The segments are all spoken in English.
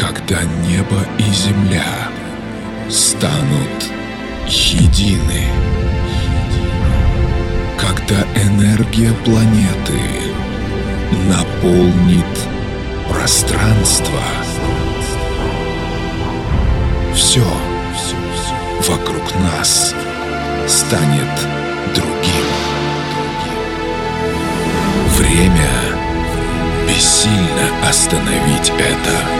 когда небо и земля станут едины. Когда энергия планеты наполнит пространство. Все вокруг нас станет другим. Время бессильно остановить это.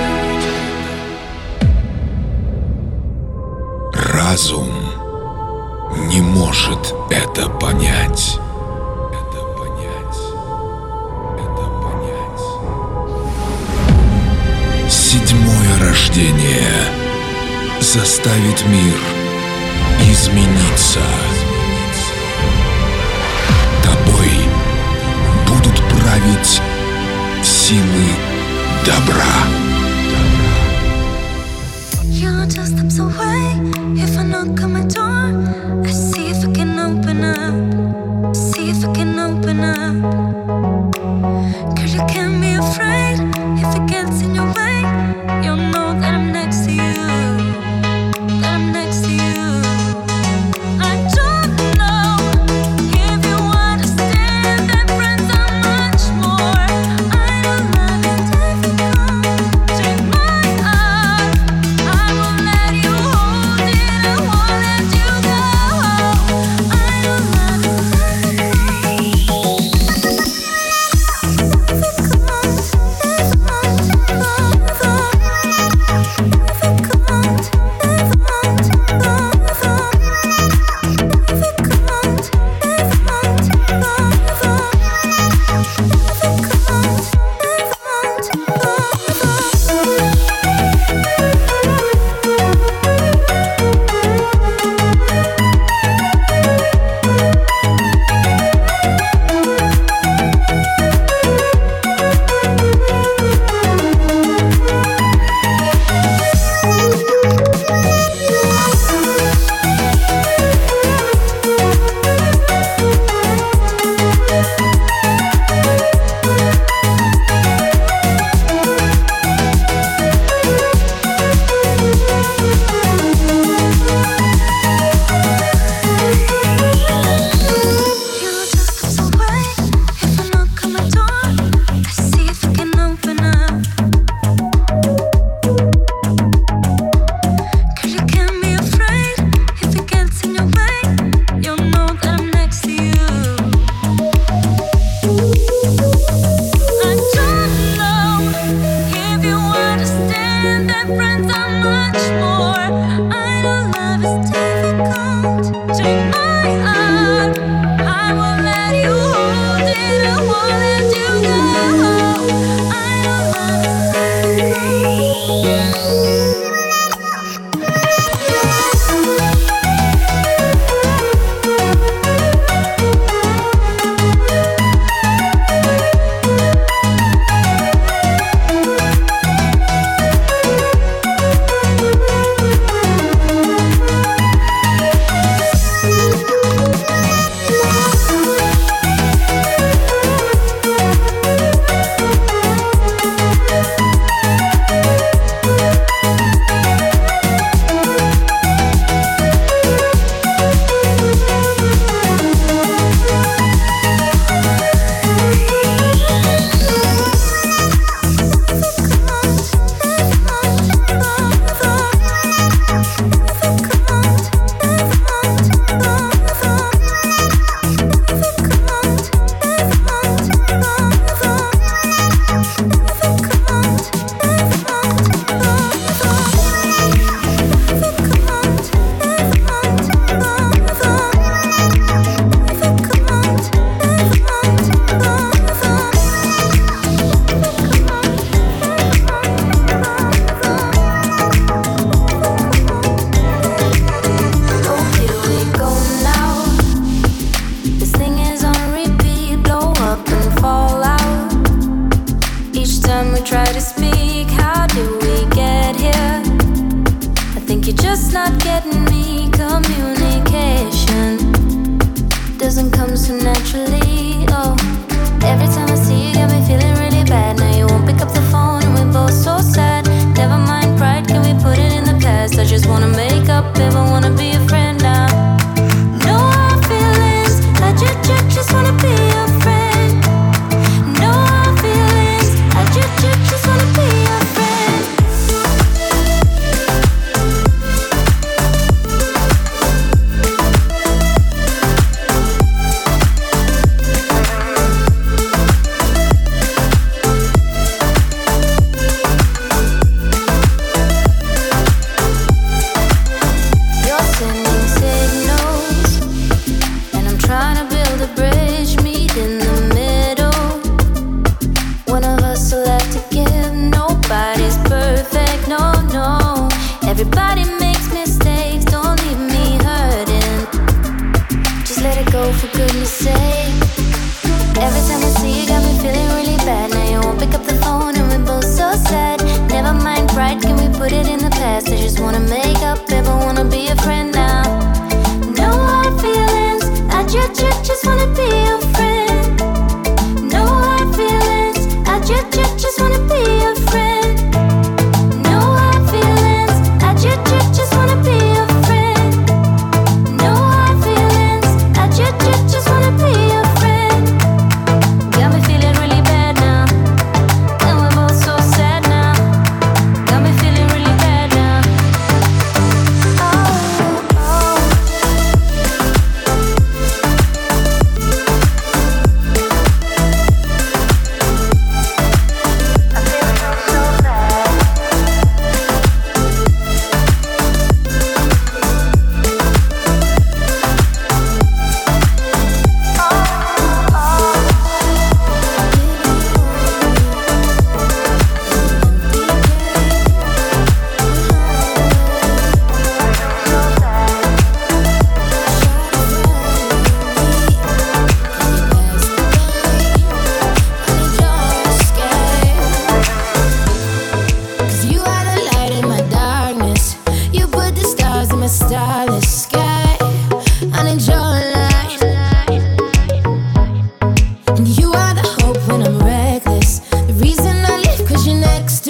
разум не может это понять. Седьмое рождение заставит мир измениться. Тобой будут править силы добра. You're just absorbed. come and talk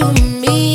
Conmigo vente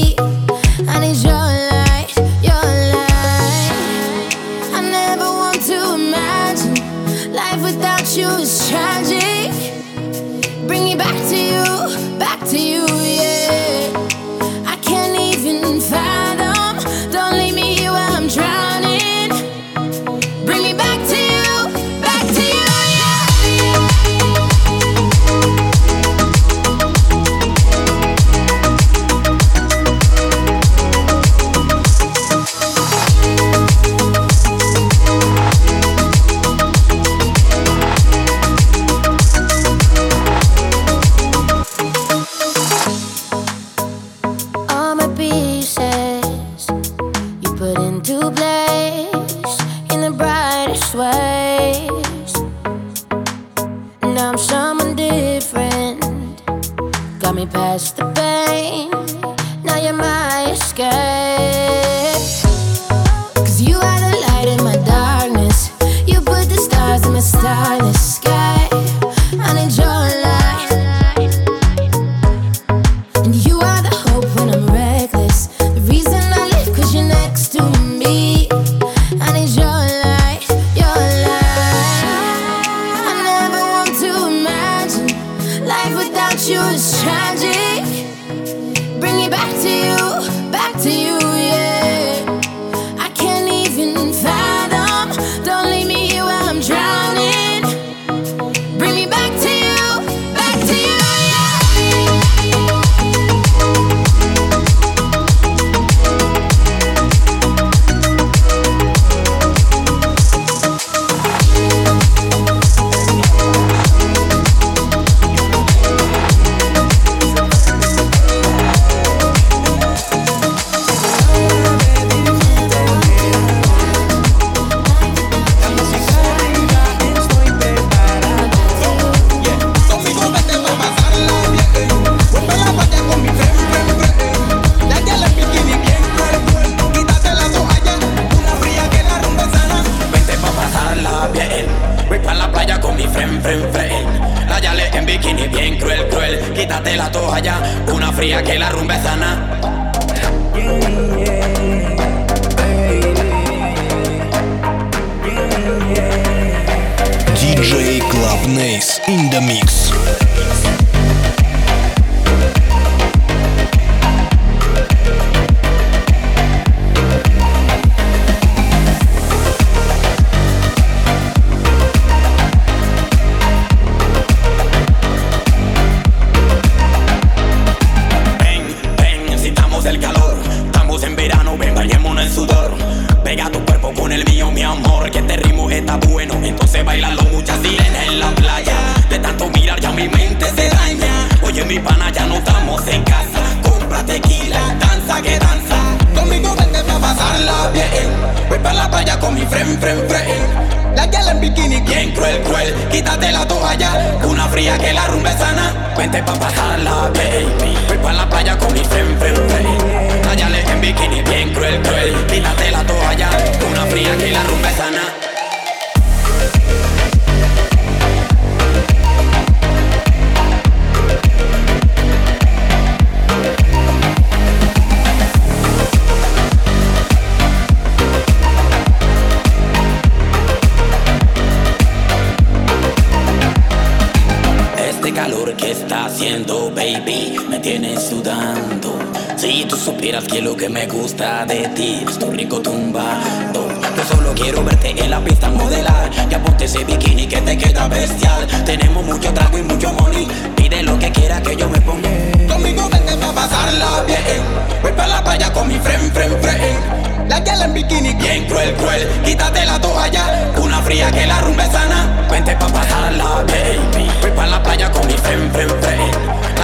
baby, me tienes sudando. Si tú supieras que lo que me gusta de ti es tu rico tumbado. Yo solo quiero verte en la pista modelar. Ya ponte ese bikini que te queda bestial. Tenemos mucho trago y mucho money. Pide lo que quiera que yo me ponga. Conmigo vente pa' pasarla bien. Voy pa' la playa con mi friend, friend, friend. La gal en bikini bien cruel, cruel. Quítate la toalla, una fría que la rumba sana. Vente pa' pasarla, baby. Voy pa' la playa con mi friend, friend, friend.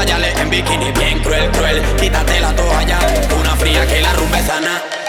Tallale en bikini bien cruel, cruel. Quítate la toalla, una fría que la rumba sana.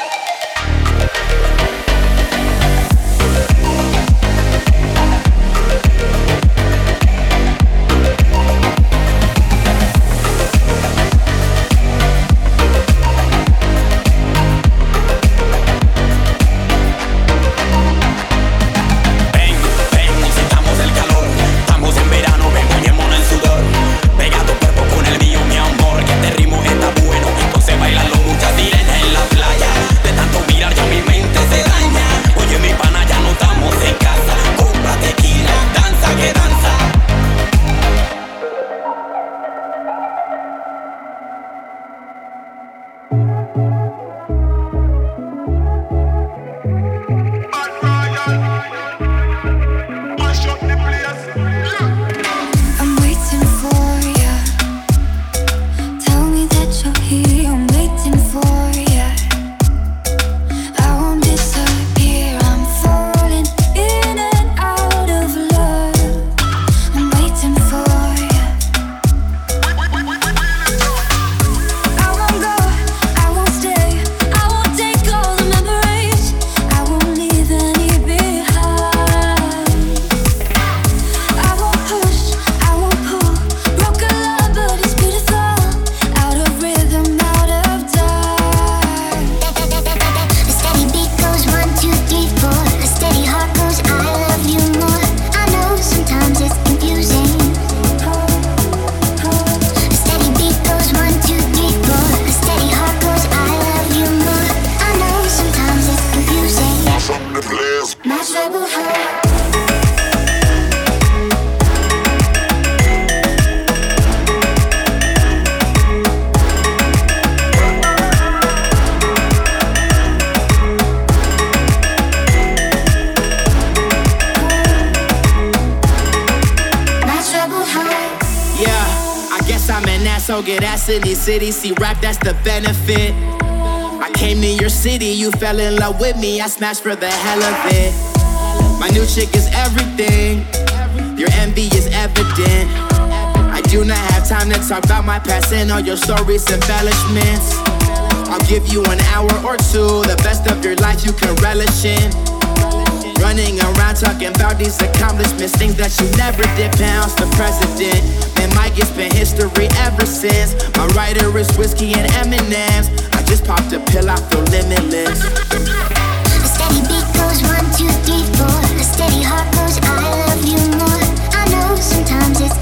City, see rap, that's the benefit. I came to your city, you fell in love with me, I smashed for the hell of it. My new chick is everything, your envy is evident. I do not have time to talk about my past and all your stories, embellishments. I'll give you an hour or two, the best of your life you can relish in. Running around talking about these accomplishments, things that you never did. Pounds the president, and Mike, it's been history ever since. My writer is whiskey and M&M's. I just popped a pill, I feel limitless. A steady beat goes one, two, three, four. A steady heart goes, I love you more. I know sometimes it's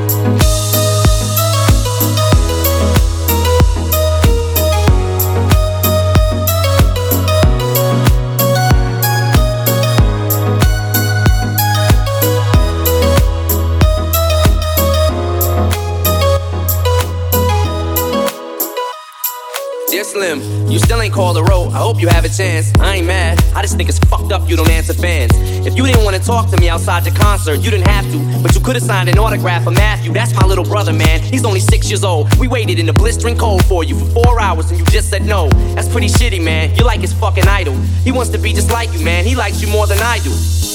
You still ain't called a road. I hope you have a chance. I ain't mad. I just think it's fucked up you don't answer fans. If you didn't want to talk to me outside the concert, you didn't have to. But you could have signed an autograph for Matthew. That's my little brother, man. He's only six years old. We waited in the blistering cold for you for four hours and you just said no. That's pretty shitty, man. You're like his fucking idol. He wants to be just like you, man. He likes you more than I do.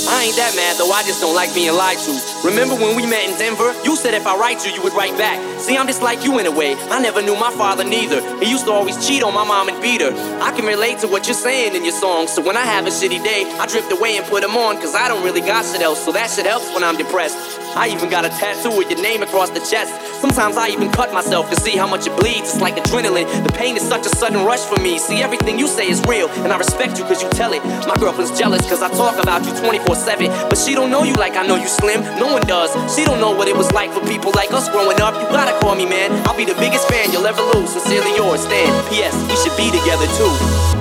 I ain't that mad though, I just don't like being lied to. Remember when we met in Denver? You said if I write to you, you would write back. See, I'm just like you in a way. I never knew my father neither. He used to always cheat on my mom and beat her. I can relate to what you're saying in your songs. So when I have a shitty day, I drift away and put them on, cause I don't really got shit else. So that shit helps when I'm depressed. I even got a tattoo with your name across the chest. Sometimes I even cut myself to see how much it bleeds. It's like adrenaline. The pain is such a sudden rush for me. See, everything you say is real, and I respect you cause you tell it. My girlfriend's jealous cause I talk about you 24 7. But she don't know you like I know you, Slim. No one does. She don't know what it was like for people like us growing up. You gotta call me, man. I'll be the biggest fan you'll ever lose. Sincerely yours, Stan. P.S. We should be together too.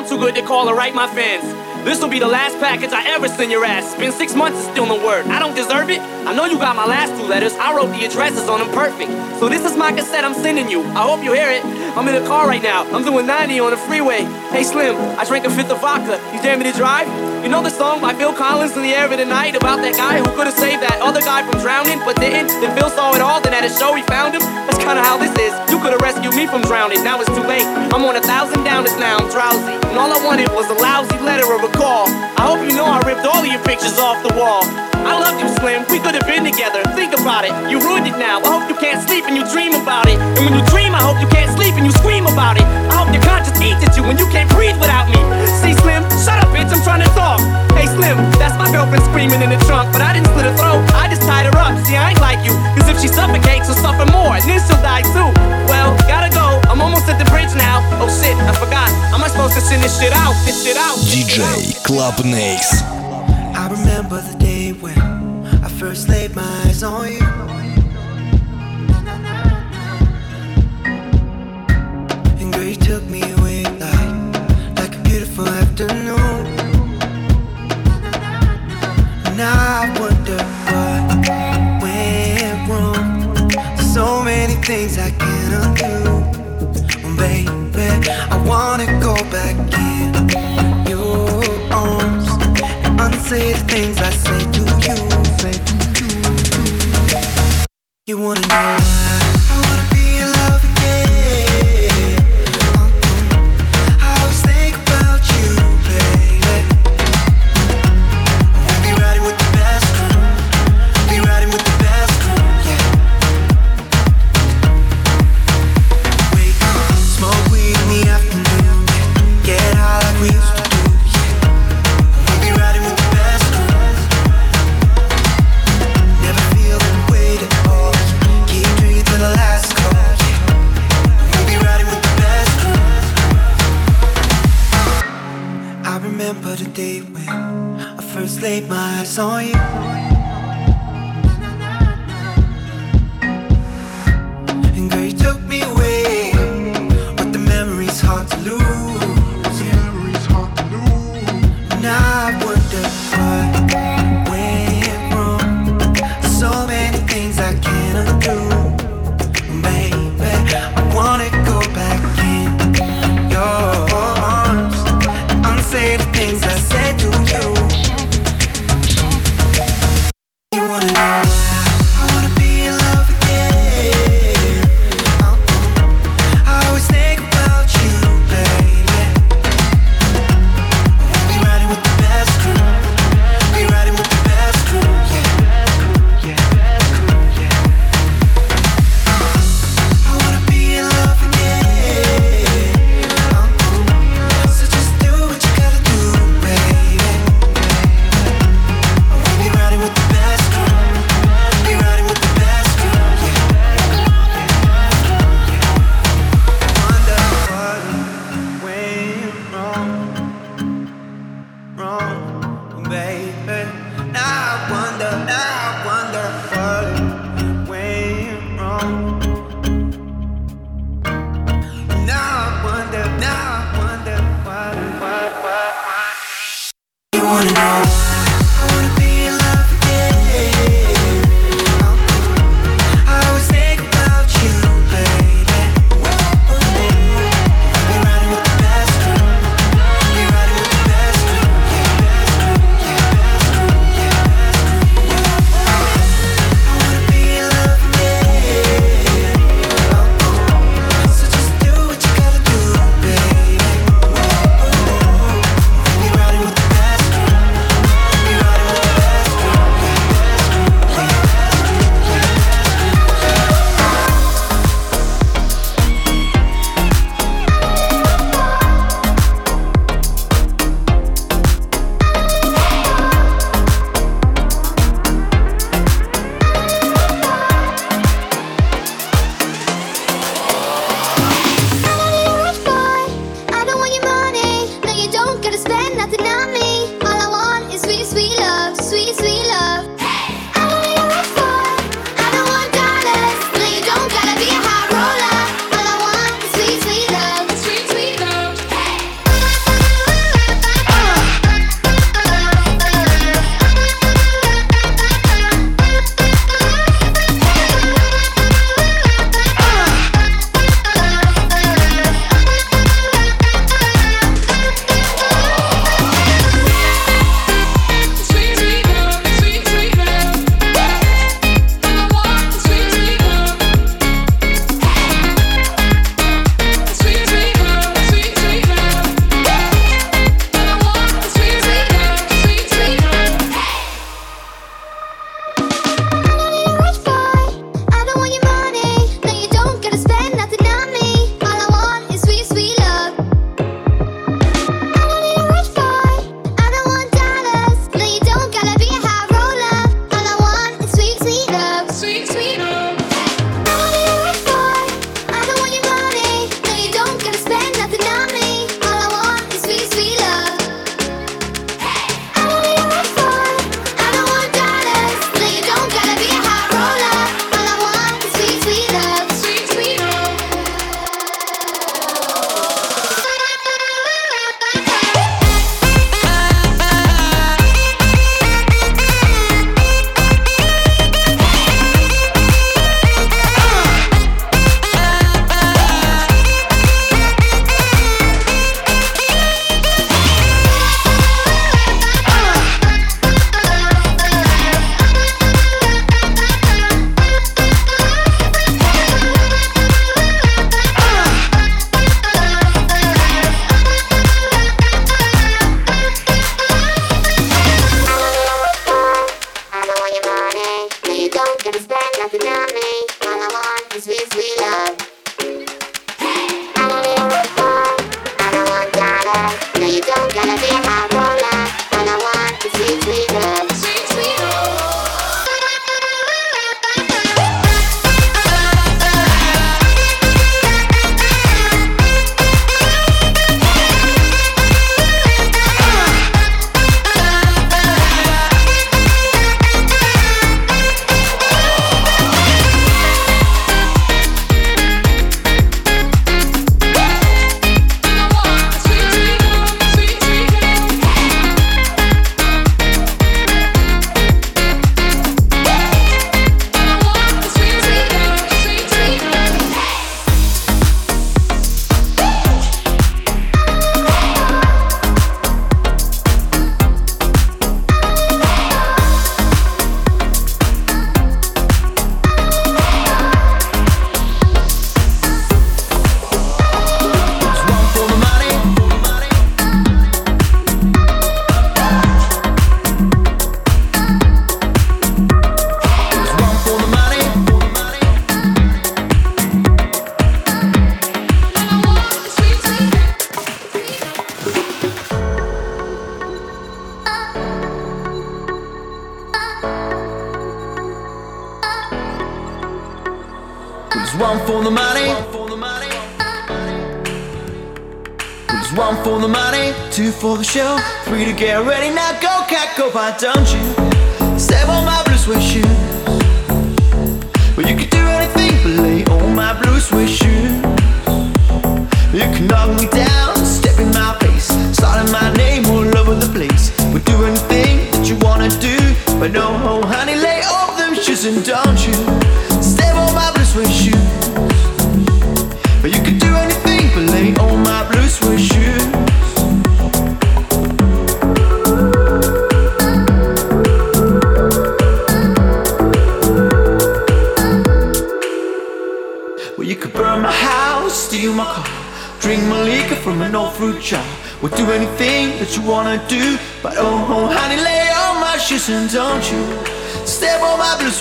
I'm too good to call or write my fans. This will be the last package I ever send your ass. Been six months and still no word. I don't deserve it. I know you got my last two letters. I wrote the addresses on them perfect. So this is my cassette I'm sending you. I hope you hear it. I'm in the car right now. I'm doing 90 on the freeway. Hey Slim, I drank a fifth of vodka. You dare me to drive? You know the song by Phil Collins in the air of the night about that guy who could have saved that other guy from drowning, but didn't. Then Phil saw it all. Then at a show he found him. That's kind of how this is. You could have rescued me from drowning. Now it's too late. I'm on a thousand downers now. I'm drowsy, and all I wanted was a lousy letter or a call. I hope you know I ripped all of your pictures off the wall. I loved you, Slim. We could have been together. Think about it. You ruined it now. I hope you can't sleep and you dream about it. And when you dream, I hope you can't sleep and you scream about it. I hope your conscience eats at you when you can't breathe without me. See, Slim, shut up, bitch. I'm trying to talk. Hey, Slim, that's my girlfriend screaming in the trunk. But I didn't slit her throat. I just tied her up. See, I ain't like you. Cause if she suffocates, she'll suffer more. And then she'll die too. Well, gotta go. I'm almost at the bridge now. Oh shit, I forgot. Am I supposed to send this shit out? This shit out. DJ Club Nakes. I remember the day when I first laid my eyes on you. And girl, you took me away like, like a beautiful afternoon. Now I wonder what went wrong. So many things I can't undo. Baby, I wanna go back in your arms and unsay the things I say to you. Say you. Wanna know get ready. Now go, cat, go, why don't you step on my blue suede shoes?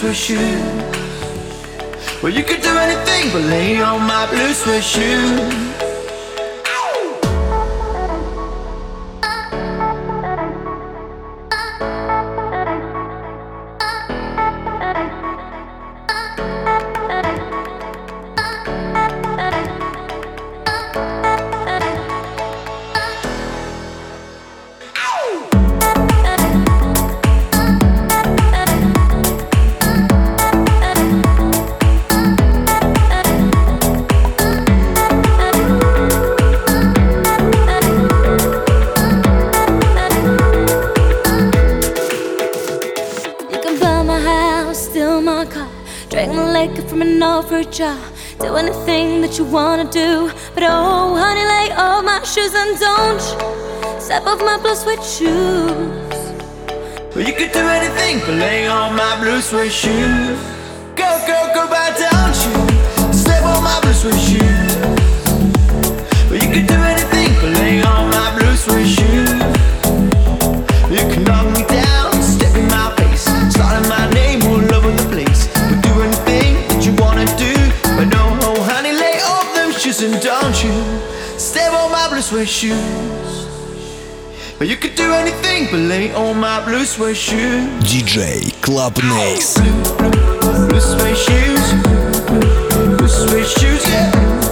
Blue shoes. Well, you could do anything but lay on my blue suede shoes. Old. Do anything that you wanna do, but oh, honey, lay off my shoes and don't step off my blue suede shoes. Well, you could do anything but lay on my blue suede shoes. Go, go, go, but don't you step on my blue suede shoes. Well, you could do anything but lay on suede shoes. But you could do anything but lay on my blue suede shoes. DJ Club Next. Blue suede shoes. Blue suede shoes, yeah.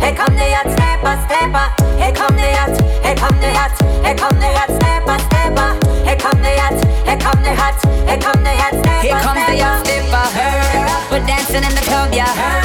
Here come the hot stepper, stepper. Here come the hot, here come the hot, here come the hot stepper, stepper. Here come the hot, here come the hot, here come the hot stepper. Here comes the hot stepper, her. We're dancing in the club, yeah, her.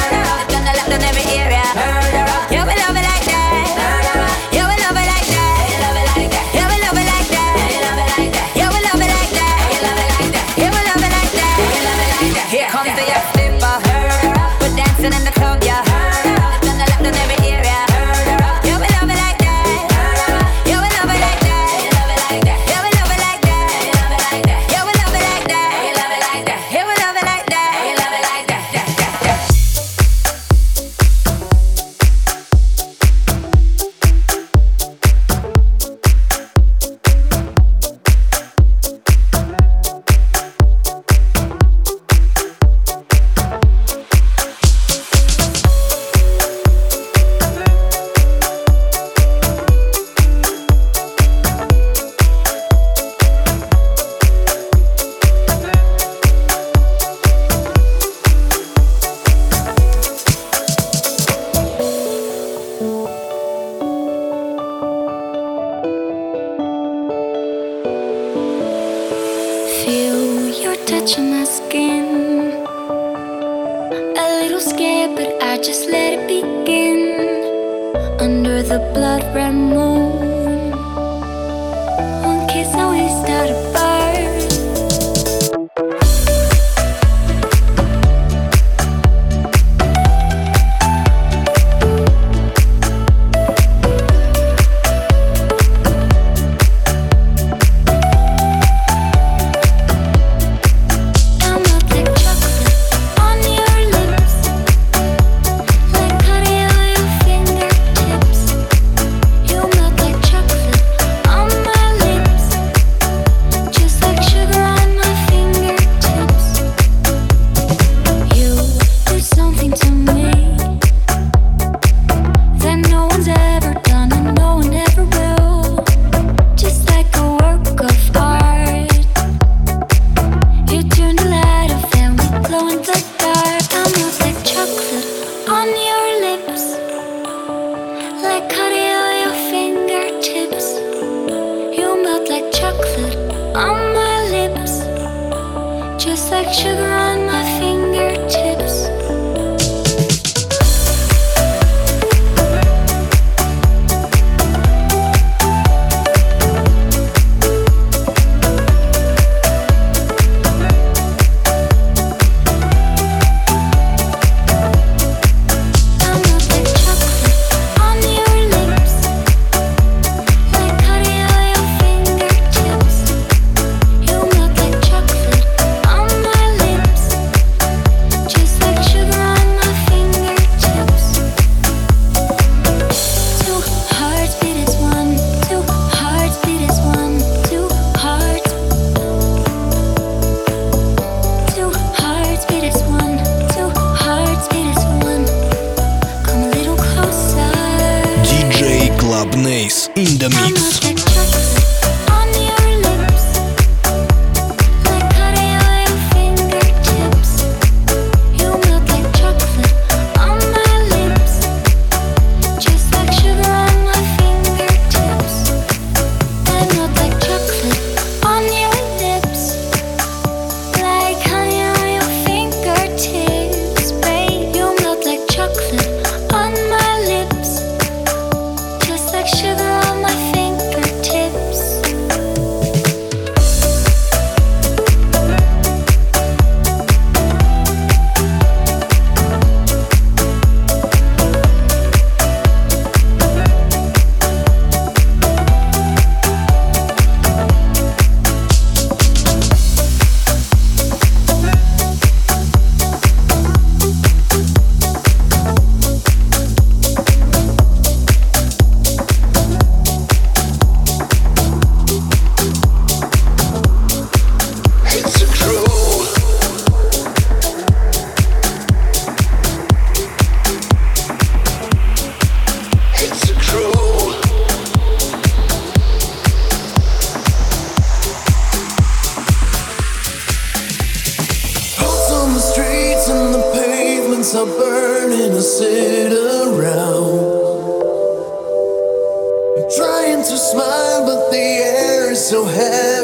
to sit around. I'm trying to smile, but the air is so heavy.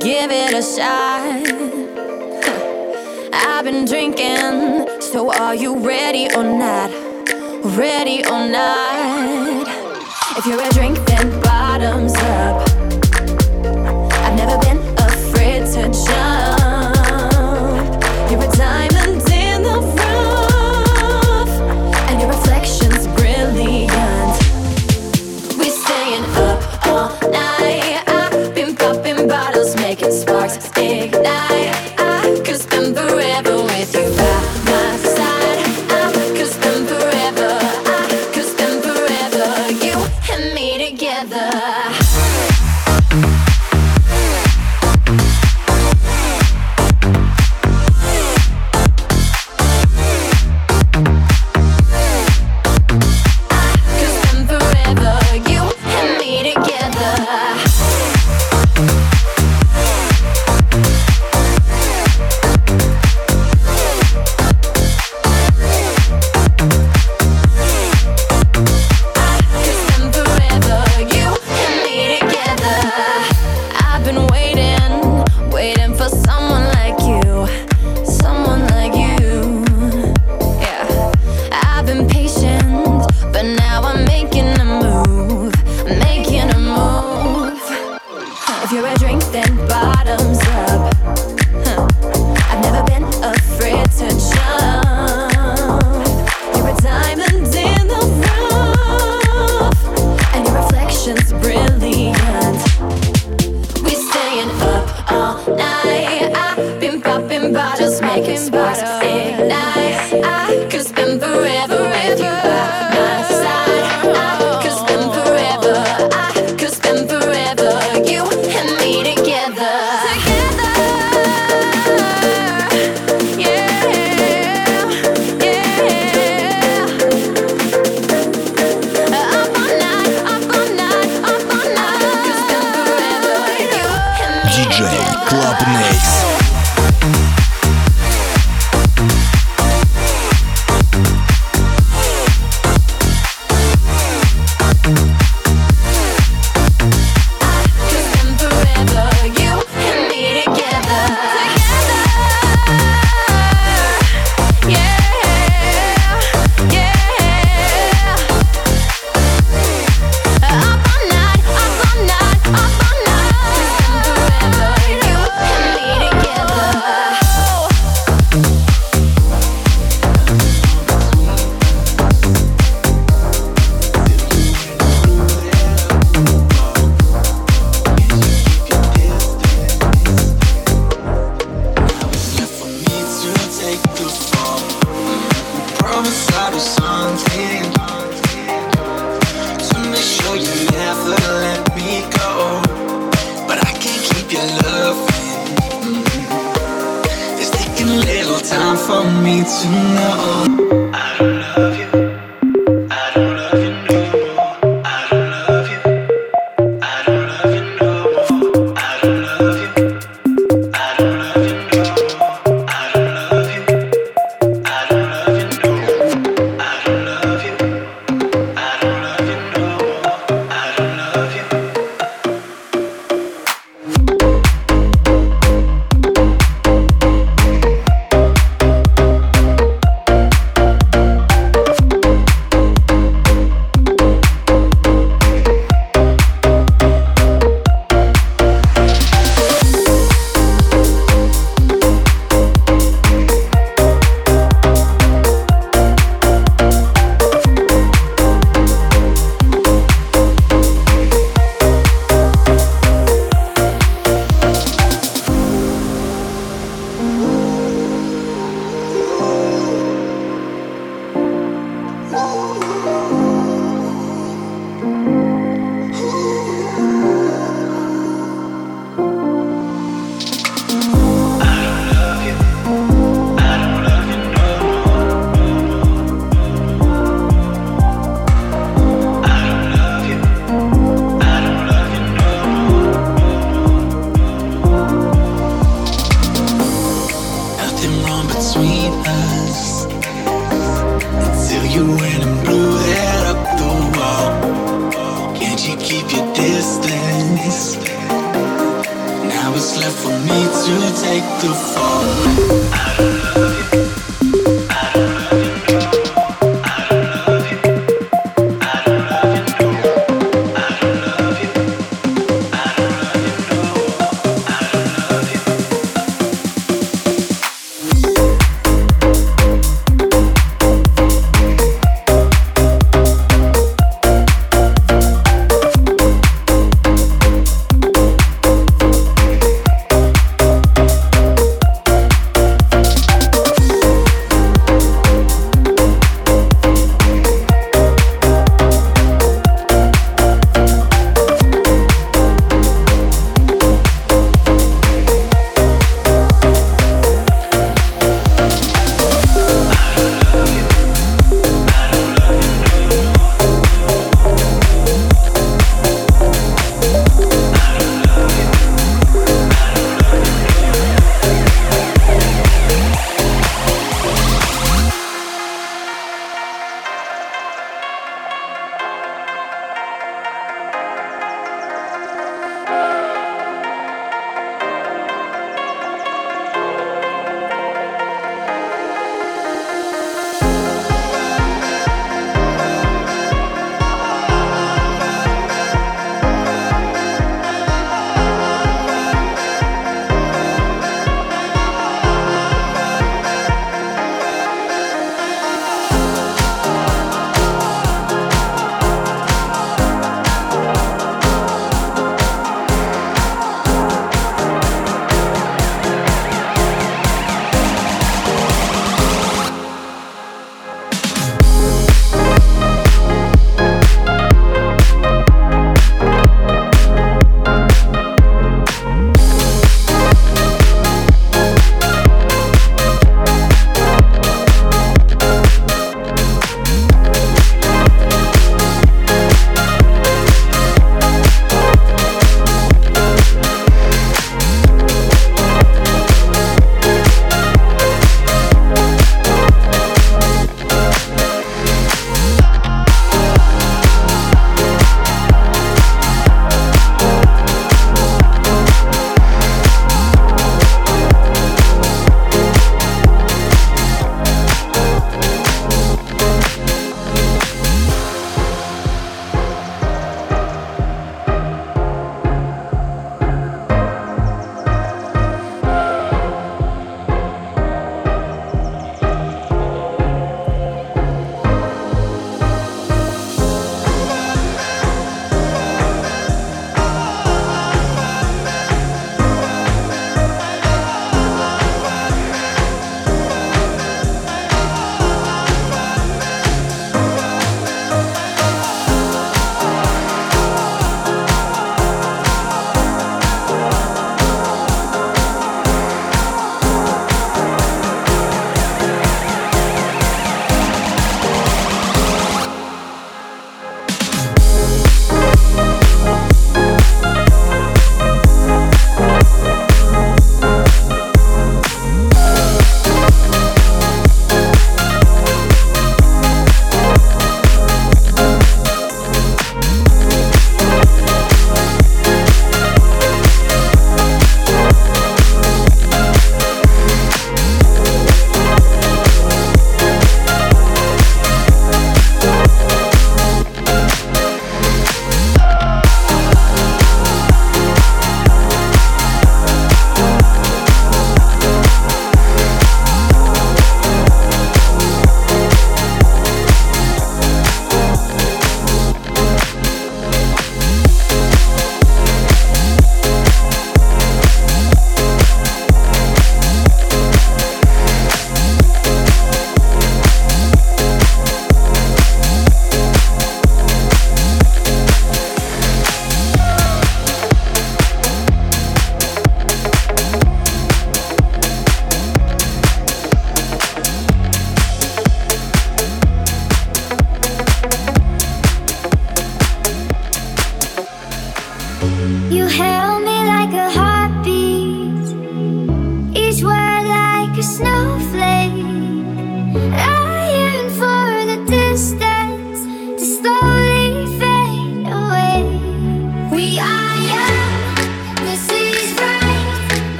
give it a shot. I've been drinking, so are you ready or not? Ready or not? If you're a drink, then bottoms up. I've never been afraid to jump.